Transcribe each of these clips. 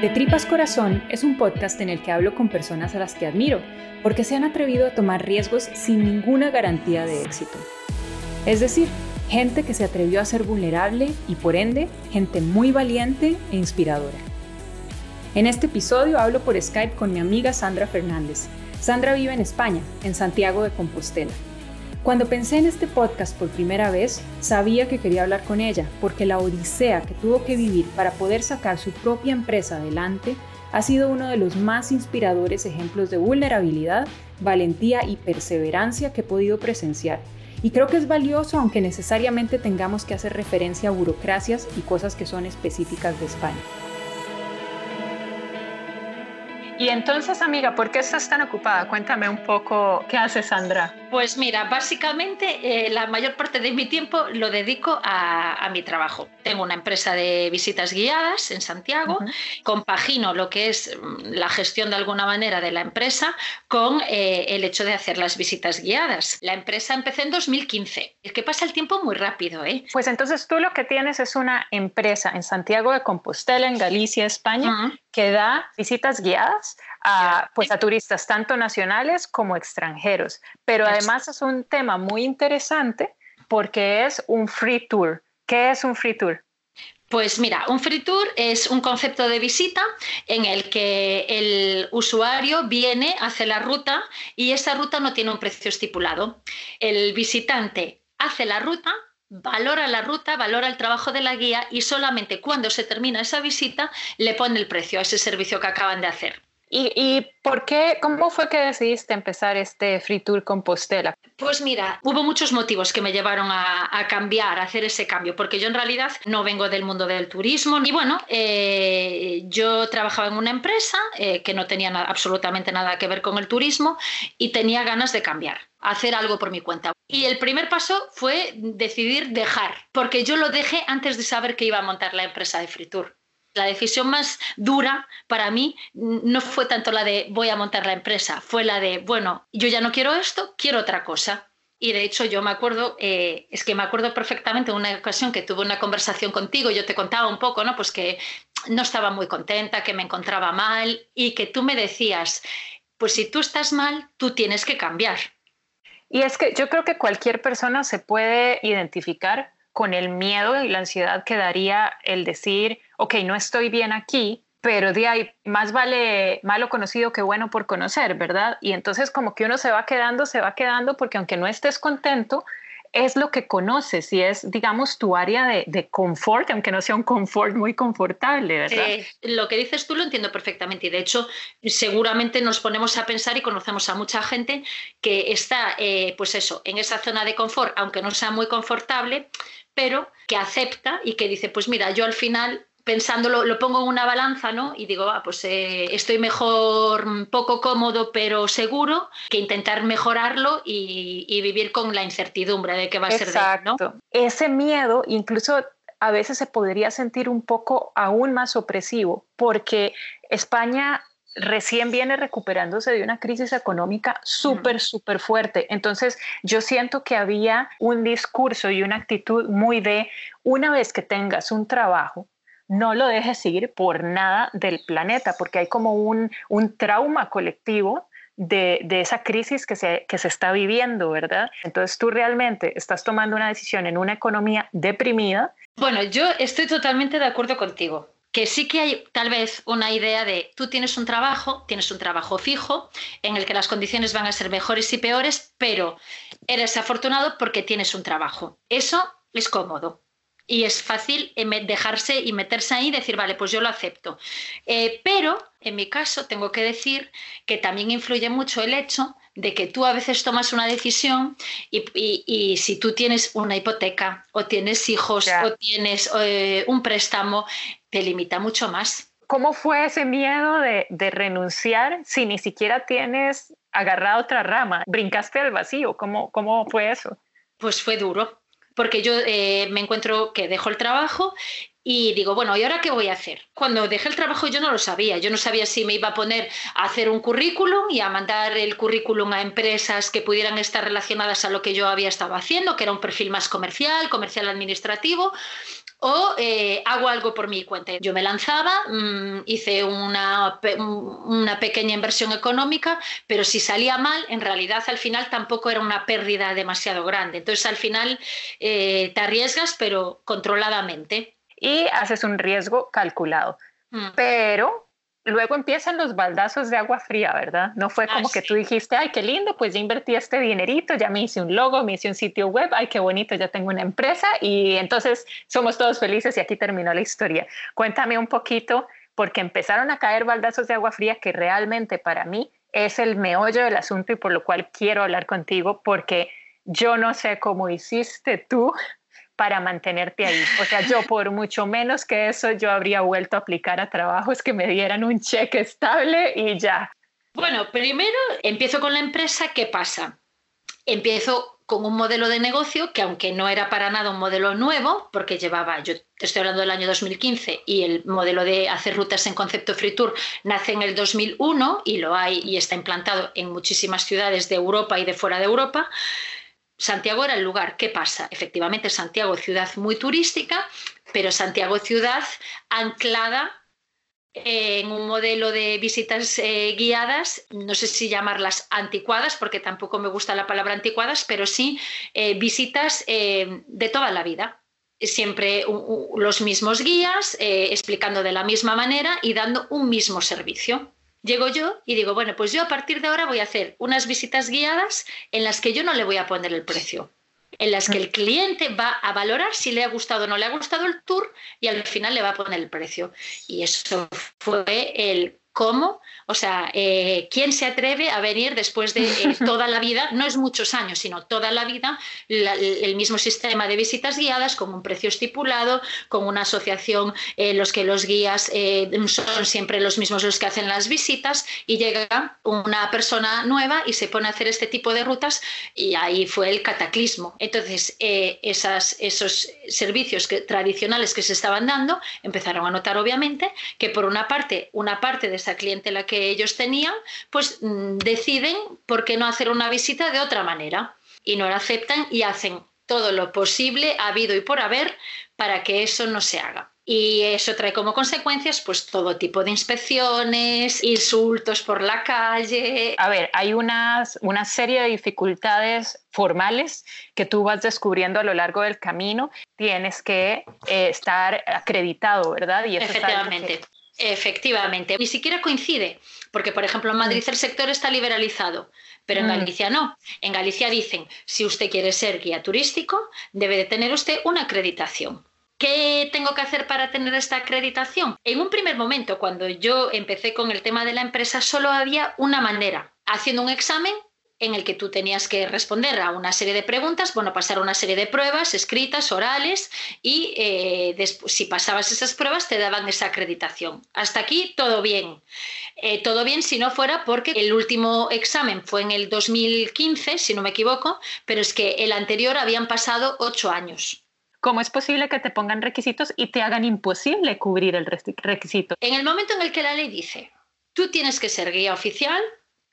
De Tripas Corazón es un podcast en el que hablo con personas a las que admiro, porque se han atrevido a tomar riesgos sin ninguna garantía de éxito. Es decir, gente que se atrevió a ser vulnerable y por ende, gente muy valiente e inspiradora. En este episodio hablo por Skype con mi amiga Sandra Fernández. Sandra vive en España, en Santiago de Compostela. Cuando pensé en este podcast por primera vez, sabía que quería hablar con ella, porque la odisea que tuvo que vivir para poder sacar su propia empresa adelante ha sido uno de los más inspiradores ejemplos de vulnerabilidad, valentía y perseverancia que he podido presenciar. Y creo que es valioso aunque necesariamente tengamos que hacer referencia a burocracias y cosas que son específicas de España. Y entonces, amiga, ¿por qué estás tan ocupada? Cuéntame un poco qué hace Sandra. Pues mira, básicamente eh, la mayor parte de mi tiempo lo dedico a, mi trabajo. Tengo una empresa de visitas guiadas en Santiago, compagino lo que es mm, la gestión de alguna manera de la empresa con eh, el hecho de hacer las visitas guiadas. La empresa empecé en 2015. Es que pasa el tiempo muy rápido, ¿eh? Pues entonces tú lo que tienes es una empresa en Santiago de Compostela, en Galicia, España, que da visitas guiadas a, pues, a turistas tanto nacionales como extranjeros. Pero además es un tema muy interesante porque es un free tour. ¿Qué es un free tour? Pues mira, un free tour es un concepto de visita en el que el usuario viene, hace la ruta y esa ruta no tiene un precio estipulado. El visitante hace la ruta, valora la ruta, valora el trabajo de la guía y solamente cuando se termina esa visita le pone el precio a ese servicio que acaban de hacer. ¿Y, por qué, cómo fue que decidiste empezar este Free Tour Compostela? Pues mira, hubo muchos motivos que me llevaron a, cambiar, a hacer ese cambio, porque yo en realidad no vengo del mundo del turismo y bueno, eh, yo trabajaba en una empresa eh, que no tenía absolutamente nada que ver con el turismo y tenía ganas de cambiar hacer algo por mi cuenta. Y el primer paso fue decidir dejar, porque yo lo dejé antes de saber que iba a montar la empresa de Free Tour. La decisión más dura para mí no fue tanto la de voy a montar la empresa, fue la de, bueno, yo ya no quiero esto, quiero otra cosa. Y de hecho yo me acuerdo, eh, es que me acuerdo perfectamente una ocasión que tuve una conversación contigo, yo te contaba un poco, ¿no? Pues que no estaba muy contenta, que me encontraba mal y que tú me decías, pues si tú estás mal, tú tienes que cambiar. Y es que yo creo que cualquier persona se puede identificar con el miedo y la ansiedad que daría el decir, ok, no estoy bien aquí, pero de ahí más vale malo conocido que bueno por conocer, ¿verdad? Y entonces como que uno se va quedando, se va quedando, porque aunque no estés contento, es lo que conoces y es, digamos, tu área de, confort, aunque no sea un confort muy confortable, ¿verdad? lo que dices tú lo entiendo perfectamente y de hecho seguramente nos ponemos a pensar y conocemos a mucha gente que está, eh, pues eso, en esa zona de confort, aunque no sea muy confortable, pero que acepta y que dice, pues mira, yo al final pensándolo, lo pongo en una balanza, ¿no? Y digo, ah, pues eh, estoy mejor, mm, poco cómodo, pero seguro, que intentar mejorarlo y, vivir con la incertidumbre de qué va a ser de ¿no? Ese miedo, incluso a veces se podría sentir un poco aún más opresivo, porque España recién viene recuperándose de una crisis económica súper, súper fuerte. Entonces, yo siento que había un discurso y una actitud muy de, una vez que tengas un trabajo, no lo dejes ir por nada del planeta, porque hay como un, trauma colectivo de, esa crisis que se, que se está viviendo, ¿verdad? Entonces tú realmente estás tomando una decisión en una economía deprimida. Bueno, yo estoy totalmente de acuerdo contigo que sí que hay tal vez una idea de tú tienes un trabajo, tienes un trabajo fijo en el que las condiciones van a ser mejores y peores, pero eres afortunado porque tienes un trabajo. Eso es cómodo y es fácil dejarse y meterse ahí y decir, vale, pues yo lo acepto. Eh, pero en mi caso tengo que decir que también influye mucho el hecho de que tú a veces tomas una decisión y, si tú tienes una hipoteca o tienes hijos o tienes eh, un préstamo, te limita mucho más. ¿Cómo fue ese miedo de, renunciar si ni siquiera tienes agarrado otra rama? ¿Brincaste al vacío? ¿Cómo, cómo fue eso? Pues fue duro, porque yo eh, me encuentro que dejo el trabajo y digo, bueno, ¿y ahora qué voy a hacer? Cuando dejé el trabajo yo no lo sabía, yo no sabía si me iba a poner a hacer un currículum y a mandar el currículum a empresas que pudieran estar relacionadas a lo que yo había estado haciendo, que era un perfil más comercial, comercial administrativo, o eh, hago algo por mi cuenta. Yo me lanzaba, mm, hice una, una, pequeña inversión económica, pero si salía mal, en realidad al final tampoco era una pérdida demasiado grande. Entonces al final eh, te arriesgas, pero controladamente. Y haces un riesgo calculado. Mm. Pero luego empiezan los baldazos de agua fría, ¿verdad? No fue como que tú dijiste, ay, qué lindo, pues ya invertí este dinerito, ya me hice un logo, me hice un sitio web, ay, qué bonito, ya tengo una empresa y entonces somos todos felices y aquí terminó la historia. Cuéntame un poquito, porque empezaron a caer baldazos de agua fría que realmente para mí es el meollo del asunto y por lo cual quiero hablar contigo, porque yo no sé cómo hiciste tú para mantenerte ahí. O sea, yo por mucho menos que eso, yo habría vuelto a aplicar a trabajos que me dieran un cheque estable y ya. Bueno, primero empiezo con la empresa, ¿qué pasa? Empiezo con un modelo de negocio que aunque no era para nada un modelo nuevo, porque llevaba, yo te estoy hablando del año 2015 y el modelo de hacer rutas en concepto free tour nace en el 2001 y lo hay y está implantado en muchísimas ciudades de Europa y de fuera de Europa, Santiago era el lugar. ¿Qué pasa? Efectivamente, Santiago ciudad muy turística, pero Santiago ciudad anclada en un modelo de visitas eh, guiadas, no sé si llamarlas anticuadas, porque tampoco me gusta la palabra anticuadas, pero sí eh, visitas eh, de toda la vida. Siempre los mismos guías, explicando de la misma manera y dando un mismo servicio. Llego yo y digo, bueno, pues yo a partir de ahora voy a hacer unas visitas guiadas en las que yo no le voy a poner el precio, en las que el cliente va a valorar si le ha gustado o no le ha gustado el tour y al final le va a poner el precio. Y eso fue el cómo o sea, eh, ¿quién se atreve a venir después de eh, toda la vida, no es muchos años, sino toda la vida, el mismo sistema de visitas guiadas con un precio estipulado, con una asociación en los que los guías eh, son siempre los mismos los que hacen las visitas y llega una persona nueva y se pone a hacer este tipo de rutas y ahí fue el cataclismo. Entonces, esas, esos servicios tradicionales que se estaban dando empezaron a notar obviamente que por una parte, una parte de esa clientela que ellos tenían, pues mm, deciden por qué no hacer una visita de otra manera y no la aceptan y hacen todo lo posible, habido y por haber, para que eso no se haga. Y eso trae como consecuencias pues todo tipo de inspecciones, insultos por la calle. A ver, hay unas, una serie de dificultades formales que tú vas descubriendo a lo largo del camino. Tienes que eh, estar acreditado, ¿verdad? Y Efectivamente. Efectivamente, ni siquiera coincide, porque por ejemplo en Madrid el sector está liberalizado, pero en mm. Galicia no. En Galicia dicen, si usted quiere ser guía turístico, debe de tener usted una acreditación. ¿Qué tengo que hacer para tener esta acreditación? En un primer momento, cuando yo empecé con el tema de la empresa, solo había una manera, haciendo un examen en el que tú tenías que responder a una serie de preguntas, bueno, pasar una serie de pruebas escritas, orales, y eh, si pasabas esas pruebas te daban esa acreditación. Hasta aquí todo bien. Eh, todo bien si no fuera porque el último examen fue en el 2015, si no me equivoco, pero es que el anterior habían pasado ocho años. ¿Cómo es posible que te pongan requisitos y te hagan imposible cubrir el requisito? En el momento en el que la ley dice, tú tienes que ser guía oficial,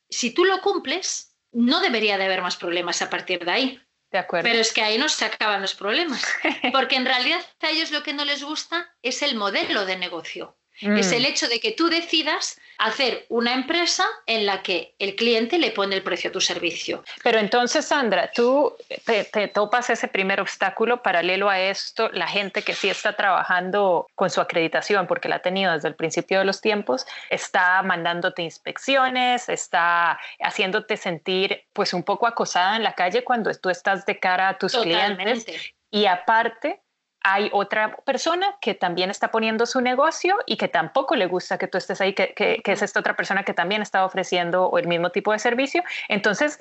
si tú lo cumples, no debería de haber más problemas a partir de ahí. De acuerdo. Pero es que ahí no se acaban los problemas, porque en realidad a ellos lo que no les gusta es el modelo de negocio. Es el mm. hecho de que tú decidas hacer una empresa en la que el cliente le pone el precio a tu servicio. Pero entonces, Sandra, tú te, topas ese primer obstáculo paralelo a esto, la gente que sí está trabajando con su acreditación, porque la ha tenido desde el principio de los tiempos, está mandándote inspecciones, está haciéndote sentir pues un poco acosada en la calle cuando tú estás de cara a tus clientes. Y aparte, hay otra persona que también está poniendo su negocio y que tampoco le gusta que tú estés ahí, que, es esta otra persona que también está ofreciendo el mismo tipo de servicio. Entonces,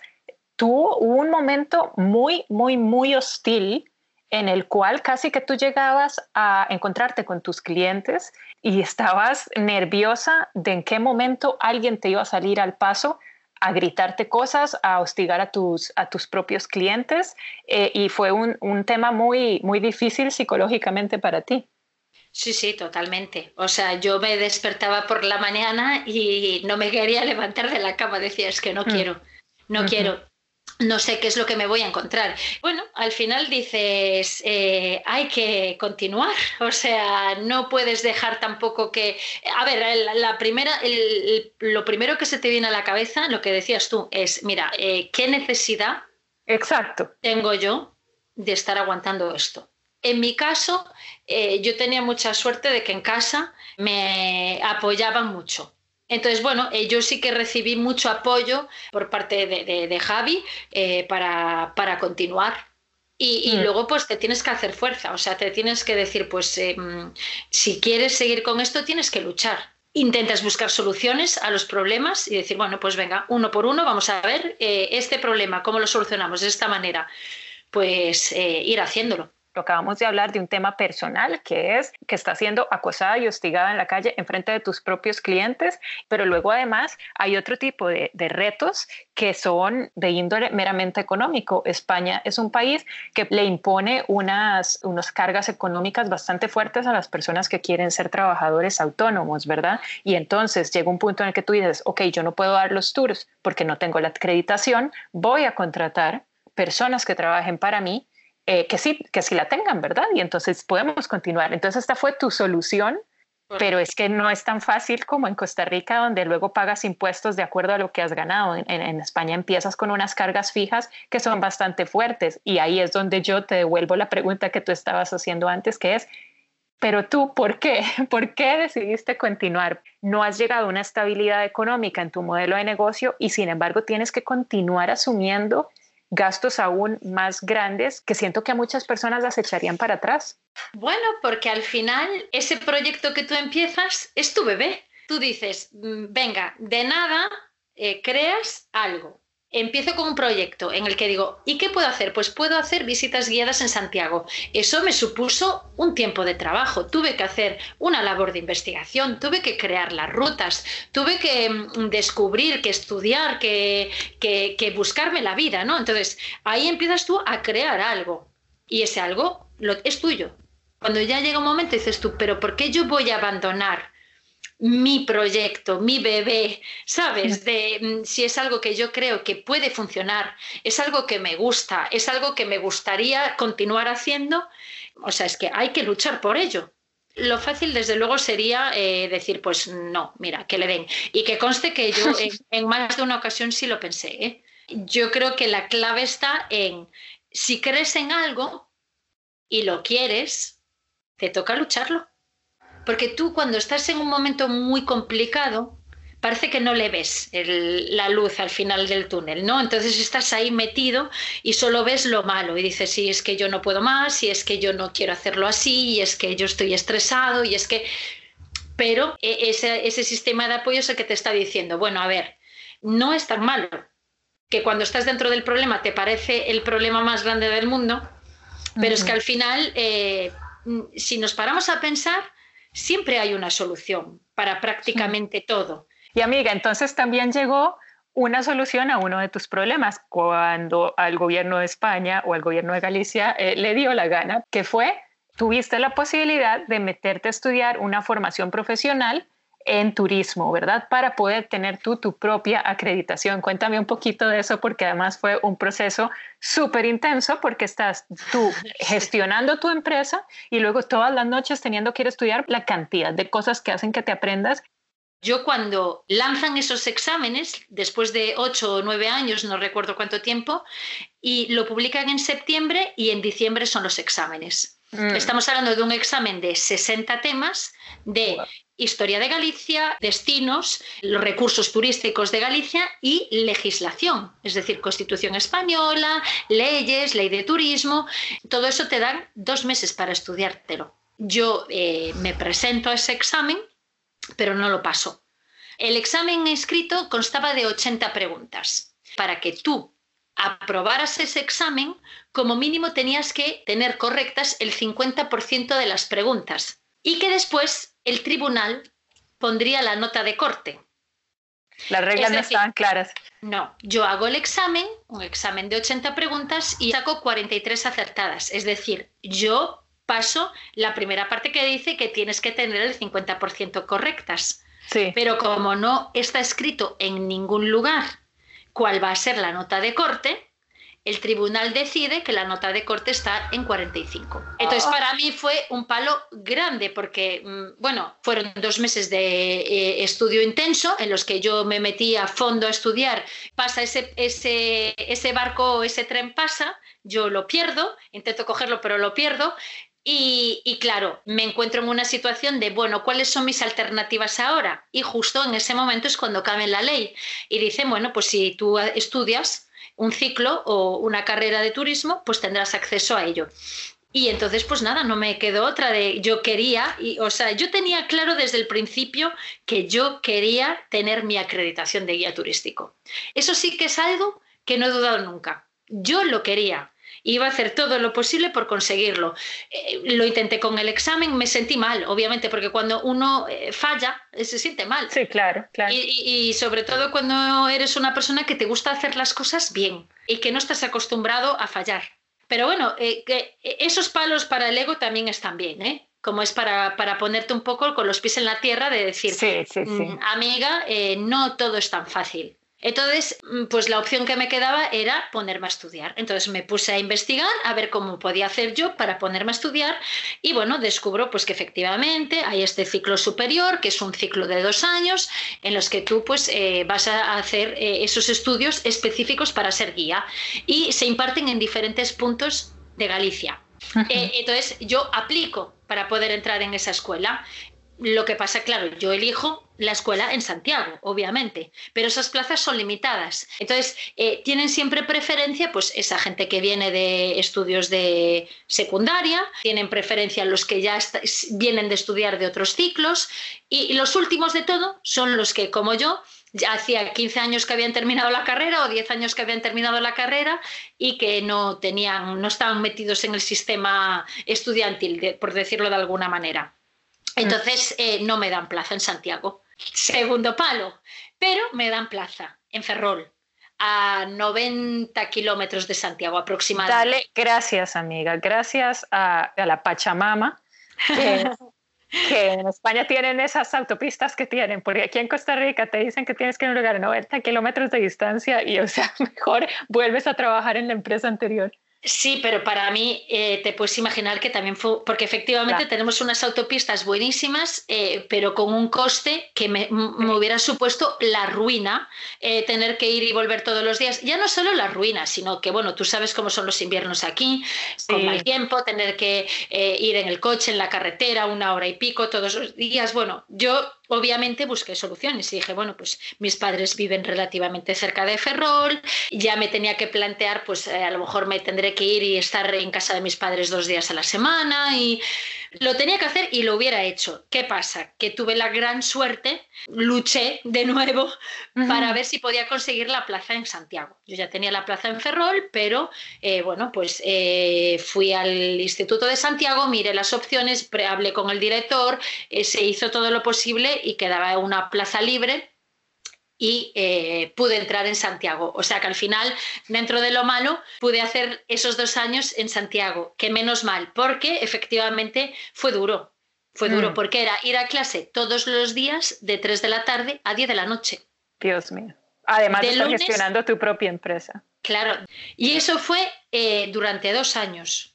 tuvo un momento muy, muy, muy hostil en el cual casi que tú llegabas a encontrarte con tus clientes y estabas nerviosa de en qué momento alguien te iba a salir al paso a gritarte cosas, a hostigar a tus, a tus propios clientes eh, y fue un, un, tema muy, muy difícil psicológicamente para ti. Sí, sí, totalmente. O sea, yo me despertaba por la mañana y no me quería levantar de la cama, decía, es que no mm. quiero, no quiero. No sé qué es lo que me voy a encontrar. Bueno, al final dices, eh, hay que continuar, o sea, no puedes dejar tampoco que... A ver, la primera, lo primero que se te viene a la cabeza, lo que decías tú, es, mira, eh, ¿qué necesidad Exacto. tengo yo de estar aguantando esto? En mi caso, eh, yo tenía mucha suerte de que en casa me apoyaban mucho. Entonces, bueno, eh, yo sí que recibí mucho apoyo por parte de, Javi eh, para, continuar. Y, mm. luego, pues te tienes que hacer fuerza, o sea, te tienes que decir, pues em, si quieres seguir con esto, tienes que luchar. Intentas buscar soluciones a los problemas y decir, bueno, pues venga, uno por uno, vamos a ver este problema, cómo lo solucionamos de esta manera. Pues ir haciéndolo acabamos de hablar de un tema personal que es que está siendo acosada y hostigada en la calle en frente de tus propios clientes, pero luego además hay otro tipo de, retos que son de índole meramente económico. España es un país que le impone unas, unas cargas económicas bastante fuertes a las personas que quieren ser trabajadores autónomos, ¿verdad? Y entonces llega un punto en el que tú dices, ok, yo no puedo dar los tours porque no tengo la acreditación, voy a contratar personas que trabajen para mí eh, que sí, que sí la tengan, ¿verdad? Y entonces podemos continuar. Entonces esta fue tu solución, pero es que no es tan fácil como en Costa Rica, donde luego pagas impuestos de acuerdo a lo que has ganado. En, en, España empiezas con unas cargas fijas que son bastante fuertes y ahí es donde yo te devuelvo la pregunta que tú estabas haciendo antes, que es, pero tú, ¿por qué? ¿Por qué decidiste continuar? No has llegado a una estabilidad económica en tu modelo de negocio y sin embargo tienes que continuar asumiendo gastos aún más grandes que siento que a muchas personas las echarían para atrás. Bueno, porque al final ese proyecto que tú empiezas es tu bebé. Tú dices, mm, venga, de nada eh, creas algo, empiezo con un proyecto en el que digo, ¿y qué puedo hacer? Pues puedo hacer visitas guiadas en Santiago. Eso me supuso un tiempo de trabajo. Tuve que hacer una labor de investigación, tuve que crear las rutas, tuve que mm, descubrir, que estudiar, que, que, buscarme la vida, ¿no? Entonces, ahí empiezas tú a crear algo y ese algo lo, es tuyo. Cuando ya llega un momento dices tú, pero ¿por qué yo voy a abandonar mi proyecto, mi bebé, ¿sabes? De mm, si es algo que yo creo que puede funcionar, es algo que me gusta, es algo que me gustaría continuar haciendo, o sea, es que hay que luchar por ello. Lo fácil, desde luego, sería eh, decir, pues no, mira, que le den. Y que conste que yo en, más de una ocasión sí lo pensé. ¿eh? Yo creo que la clave está en, si crees en algo y lo quieres, te toca lucharlo. Porque tú cuando estás en un momento muy complicado, parece que no le ves la luz al final del túnel, ¿no? Entonces estás ahí metido y solo ves lo malo y dices, sí, es que yo no puedo más, y es que yo no quiero hacerlo así, y es que yo estoy estresado, y es que... Pero e, ese, ese sistema de apoyo es el que te está diciendo, bueno, a ver, no es tan malo, que cuando estás dentro del problema te parece el problema más grande del mundo, pero es que al final, eh, si nos paramos a pensar, siempre hay una solución para prácticamente todo. Y amiga, entonces también llegó una solución a uno de tus problemas cuando al gobierno de España o al gobierno de Galicia eh, le dio la gana, que fue, tuviste la posibilidad de meterte a estudiar una formación profesional en turismo, ¿verdad? Para poder tener tú tu propia acreditación. Cuéntame un poquito de eso porque además fue un proceso súper intenso porque estás tú gestionando tu empresa y luego todas las noches teniendo que ir a estudiar la cantidad de cosas que hacen que te aprendas. Yo cuando lanzan esos exámenes, después de ocho o nueve años, no recuerdo cuánto tiempo, y lo publican en septiembre y en diciembre son los exámenes. Mm. Estamos hablando de un examen de 60 temas de historia de Galicia, destinos, los recursos turísticos de Galicia y legislación, es decir, constitución española, leyes, ley de turismo, todo eso te dan dos meses para estudiártelo. Yo eh, me presento a ese examen, pero no lo paso. El examen escrito constaba de 80 preguntas. Para que tú aprobaras ese examen, como mínimo tenías que tener correctas el 50% de las preguntas y que después el tribunal pondría la nota de corte. Las reglas no estaban claras. No, yo hago el examen, un examen de 80 preguntas y saco 43 acertadas. Es decir, yo paso la primera parte que dice que tienes que tener el 50% correctas. Sí. Pero como no está escrito en ningún lugar cuál va a ser la nota de corte, el tribunal decide que la nota de corte está en 45. Entonces, ah. para mí fue un palo grande porque, mm, bueno, fueron dos meses de eh, estudio intenso en los que yo me metí a fondo a estudiar. Pasa ese, ese, ese barco, ese tren pasa, yo lo pierdo, intento cogerlo, pero lo pierdo. Y, claro, me encuentro en una situación de, bueno, ¿cuáles son mis alternativas ahora? Y justo en ese momento es cuando cabe la ley. Y dicen, bueno, pues si tú estudias, un ciclo o una carrera de turismo, pues tendrás acceso a ello. Y entonces, pues nada, no me quedó otra de yo quería, y, o sea, yo tenía claro desde el principio que yo quería tener mi acreditación de guía turístico. Eso sí que es algo que no he dudado nunca. Yo lo quería iba a hacer todo lo posible por conseguirlo. Eh, lo intenté con el examen, me sentí mal, obviamente, porque cuando uno eh, falla, eh, se siente mal. Sí, claro, claro. Y, sobre todo cuando eres una persona que te gusta hacer las cosas bien y que no estás acostumbrado a fallar. Pero bueno, que esos palos para el ego también están bien, ¿eh? como es para, para, ponerte un poco con los pies en la tierra de decir, sí, sí, sí. Mm, amiga, no todo es tan fácil. Entonces, mm, pues la opción que me quedaba era ponerme a estudiar. Entonces me puse a investigar a ver cómo podía hacer yo para ponerme a estudiar y bueno, descubro pues que efectivamente hay este ciclo superior, que es un ciclo de dos años en los que tú pues eh, vas a hacer eh, esos estudios específicos para ser guía y se imparten en diferentes puntos de Galicia. Eh, entonces yo aplico para poder entrar en esa escuela. Lo que pasa, claro, yo elijo la escuela en Santiago, obviamente, pero esas plazas son limitadas. Entonces, eh, tienen siempre preferencia, pues, esa gente que viene de estudios de secundaria, tienen preferencia los que ya vienen de estudiar de otros ciclos, y, los últimos de todo son los que, como yo, ya hacía 15 años que habían terminado la carrera o 10 años que habían terminado la carrera y que no tenían, no estaban metidos en el sistema estudiantil, por decirlo de alguna manera. Entonces, eh, no me dan plaza en Santiago. Segundo palo, pero me dan plaza en Ferrol, a 90 kilómetros de Santiago aproximadamente. Dale, gracias amiga, gracias a, la Pachamama, que, en España tienen esas autopistas que tienen, porque aquí en Costa Rica te dicen que tienes que ir a un lugar a 90 kilómetros de distancia y o sea, mejor vuelves a trabajar en la empresa anterior. Sí, pero para mí eh, te puedes imaginar que también fue, porque efectivamente tenemos unas autopistas buenísimas, eh, pero con un coste que me, hubiera supuesto la ruina, eh, tener que ir y volver todos los días. Ya no solo la ruina, sino que, bueno, tú sabes cómo son los inviernos aquí, con mal tiempo, tener que ir en el coche, en la carretera, una hora y pico todos los días. Bueno, yo obviamente busqué soluciones y dije, bueno, pues mis padres viven relativamente cerca de Ferrol, ya me tenía que plantear, pues eh, a lo mejor me tendré que ir y estar en casa de mis padres dos días a la semana y lo tenía que hacer y lo hubiera hecho. ¿Qué pasa? Que tuve la gran suerte, luché de nuevo para ver si podía conseguir la plaza en Santiago. Yo ya tenía la plaza en Ferrol, pero eh, bueno, pues eh, fui al Instituto de Santiago, miré las opciones, hablé con el director, se hizo todo lo posible y quedaba una plaza libre y eh, pude entrar en Santiago. O sea que al final, dentro de lo malo, pude hacer esos dos años en Santiago, que menos mal, porque efectivamente fue duro. Fue duro mm. porque era ir a clase todos los días de 3 de la tarde a 10 de la noche. Dios mío. Además de, estar gestionando tu propia empresa. Claro. Y eso fue eh, durante dos años.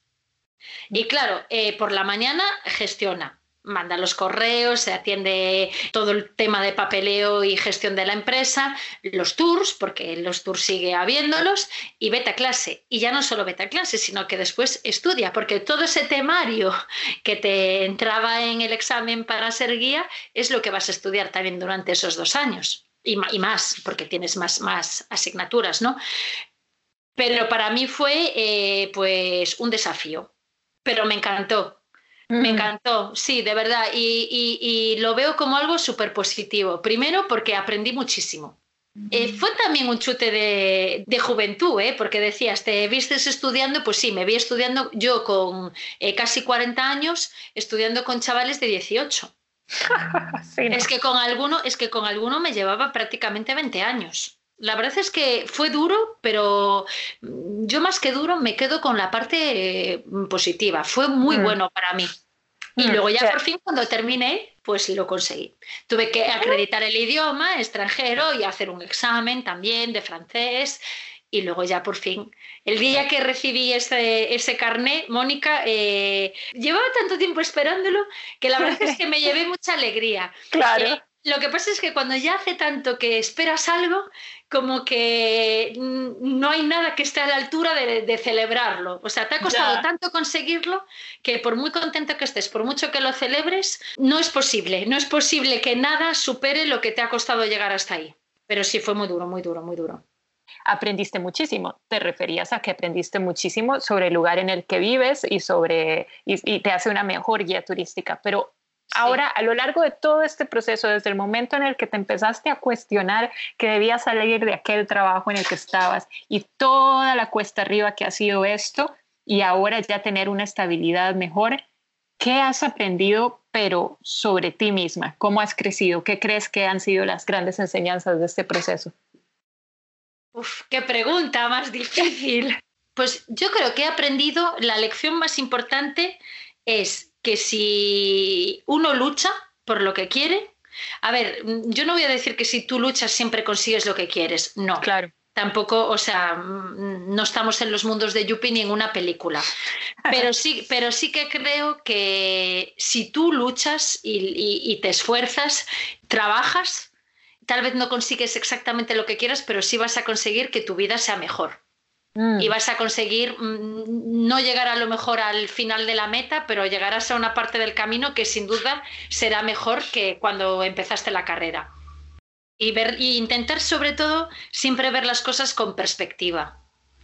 Y claro, eh, por la mañana gestiona, manda los correos, se atiende todo el tema de papeleo y gestión de la empresa, los tours, porque los tours sigue habiéndolos, y beta clase. Y ya no solo beta clase, sino que después estudia, porque todo ese temario que te entraba en el examen para ser guía es lo que vas a estudiar también durante esos dos años. Y, más, porque tienes más, más asignaturas, ¿no? Pero para mí fue eh, pues un desafío, pero me encantó, me encantó, sí, de verdad. Y, lo veo como algo súper positivo. Primero porque aprendí muchísimo. Eh, fue también un chute de, juventud, ¿eh? porque decías, ¿te vistes estudiando? Pues sí, me vi estudiando yo con eh, casi 40 años, estudiando con chavales de 18. Es que con alguno, es que con alguno me llevaba prácticamente 20 años. La verdad es que fue duro, pero yo más que duro me quedo con la parte positiva. Fue muy mm. bueno para mí. Y mm, luego ya por fin cuando terminé, pues lo conseguí. Tuve que acreditar el idioma extranjero y hacer un examen también de francés. y luego ya por fin. El día que recibí ese, ese carné, Mónica, eh, llevaba tanto tiempo esperándolo que la verdad es que me llevé mucha alegría. Claro. Eh, lo que pasa es que cuando ya hace tanto que esperas algo, como que no hay nada que esté a la altura de, celebrarlo. O sea, te ha costado tanto conseguirlo que por muy contento que estés, por mucho que lo celebres, no es posible. No es posible que nada supere lo que te ha costado llegar hasta ahí. Pero sí fue muy duro, muy duro, muy duro aprendiste muchísimo. Te referías a que aprendiste muchísimo sobre el lugar en el que vives y sobre y, te hace una mejor guía turística. Pero ahora, a lo largo de todo este proceso, desde el momento en el que te empezaste a cuestionar que debías salir de aquel trabajo en el que estabas y toda la cuesta arriba que ha sido esto, y ahora ya tener una estabilidad mejor, ¿qué has aprendido, pero sobre ti misma? ¿Cómo has crecido? ¿Qué crees que han sido las grandes enseñanzas de este proceso? Uf, qué pregunta más difícil. Pues yo creo que he aprendido, la lección más importante es que si uno lucha por lo que quiere, a ver, yo no voy a decir que si tú luchas siempre consigues lo que quieres, no. Claro. Tampoco, o sea, no estamos en los mundos de Yuppie ni en una película. Pero sí, pero sí que creo que si tú luchas y te esfuerzas, trabajas, tal vez no consigues exactamente lo que quieras, pero sí vas a conseguir que tu vida sea mejor. Mm. Y vas a conseguir mm, no llegar a lo mejor al final de la meta, pero llegarás a una parte del camino que sin duda será mejor que cuando empezaste la carrera. Y, ver, y intentar sobre todo siempre ver las cosas con perspectiva.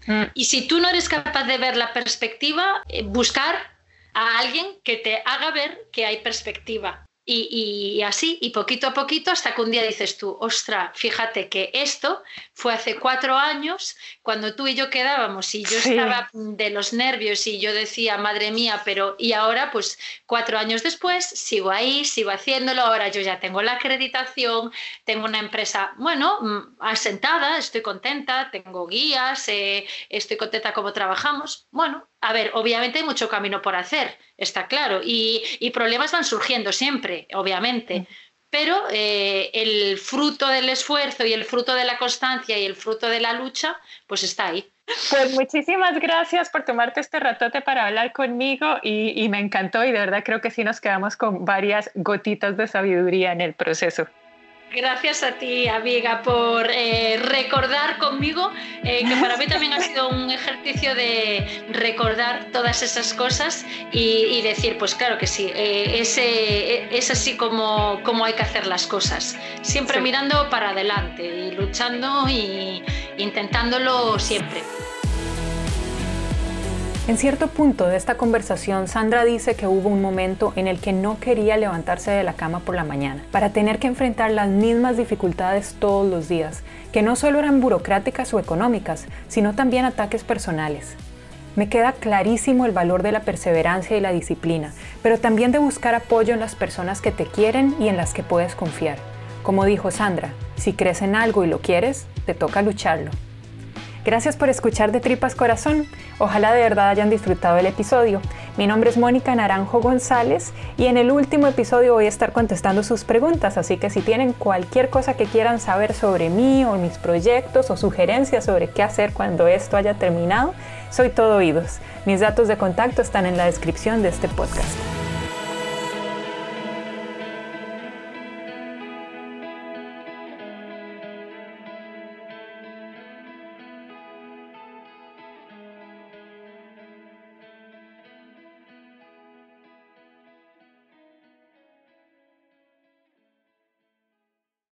Mm. Y si tú no eres capaz de ver la perspectiva, eh, buscar a alguien que te haga ver que hay perspectiva. Y, así, y poquito a poquito, hasta que un día dices tú, ostra, fíjate que esto fue hace cuatro años, cuando tú y yo quedábamos y yo estaba de los nervios y yo decía, madre mía, pero y ahora, pues cuatro años después, sigo ahí, sigo haciéndolo, ahora yo ya tengo la acreditación, tengo una empresa, bueno, mm, asentada, estoy contenta, tengo guías, eh, estoy contenta cómo trabajamos. Bueno, a ver, obviamente hay mucho camino por hacer, está claro, y, problemas van surgiendo siempre, obviamente. Mm. Pero eh, el fruto del esfuerzo y el fruto de la constancia y el fruto de la lucha, pues está ahí. Pues muchísimas gracias por tomarte este ratote para hablar conmigo y, y me encantó y de verdad creo que sí nos quedamos con varias gotitas de sabiduría en el proceso. Gracias a ti, amiga, por eh, recordar conmigo, eh, que para mí también ha sido un ejercicio de recordar todas esas cosas y, decir, pues claro que sí, eh, es así como, como, hay que hacer las cosas, siempre mirando para adelante y luchando e intentándolo siempre. En cierto punto de esta conversación, Sandra dice que hubo un momento en el que no quería levantarse de la cama por la mañana, para tener que enfrentar las mismas dificultades todos los días, que no solo eran burocráticas o económicas, sino también ataques personales. Me queda clarísimo el valor de la perseverancia y la disciplina, pero también de buscar apoyo en las personas que te quieren y en las que puedes confiar. Como dijo Sandra, si crees en algo y lo quieres, te toca lucharlo. Gracias por escuchar de Tripas Corazón. Ojalá de verdad hayan disfrutado el episodio. Mi nombre es Mónica Naranjo González y en el último episodio voy a estar contestando sus preguntas, así que si tienen cualquier cosa que quieran saber sobre mí o mis proyectos o sugerencias sobre qué hacer cuando esto haya terminado, soy todo oídos. Mis datos de contacto están en la descripción de este podcast.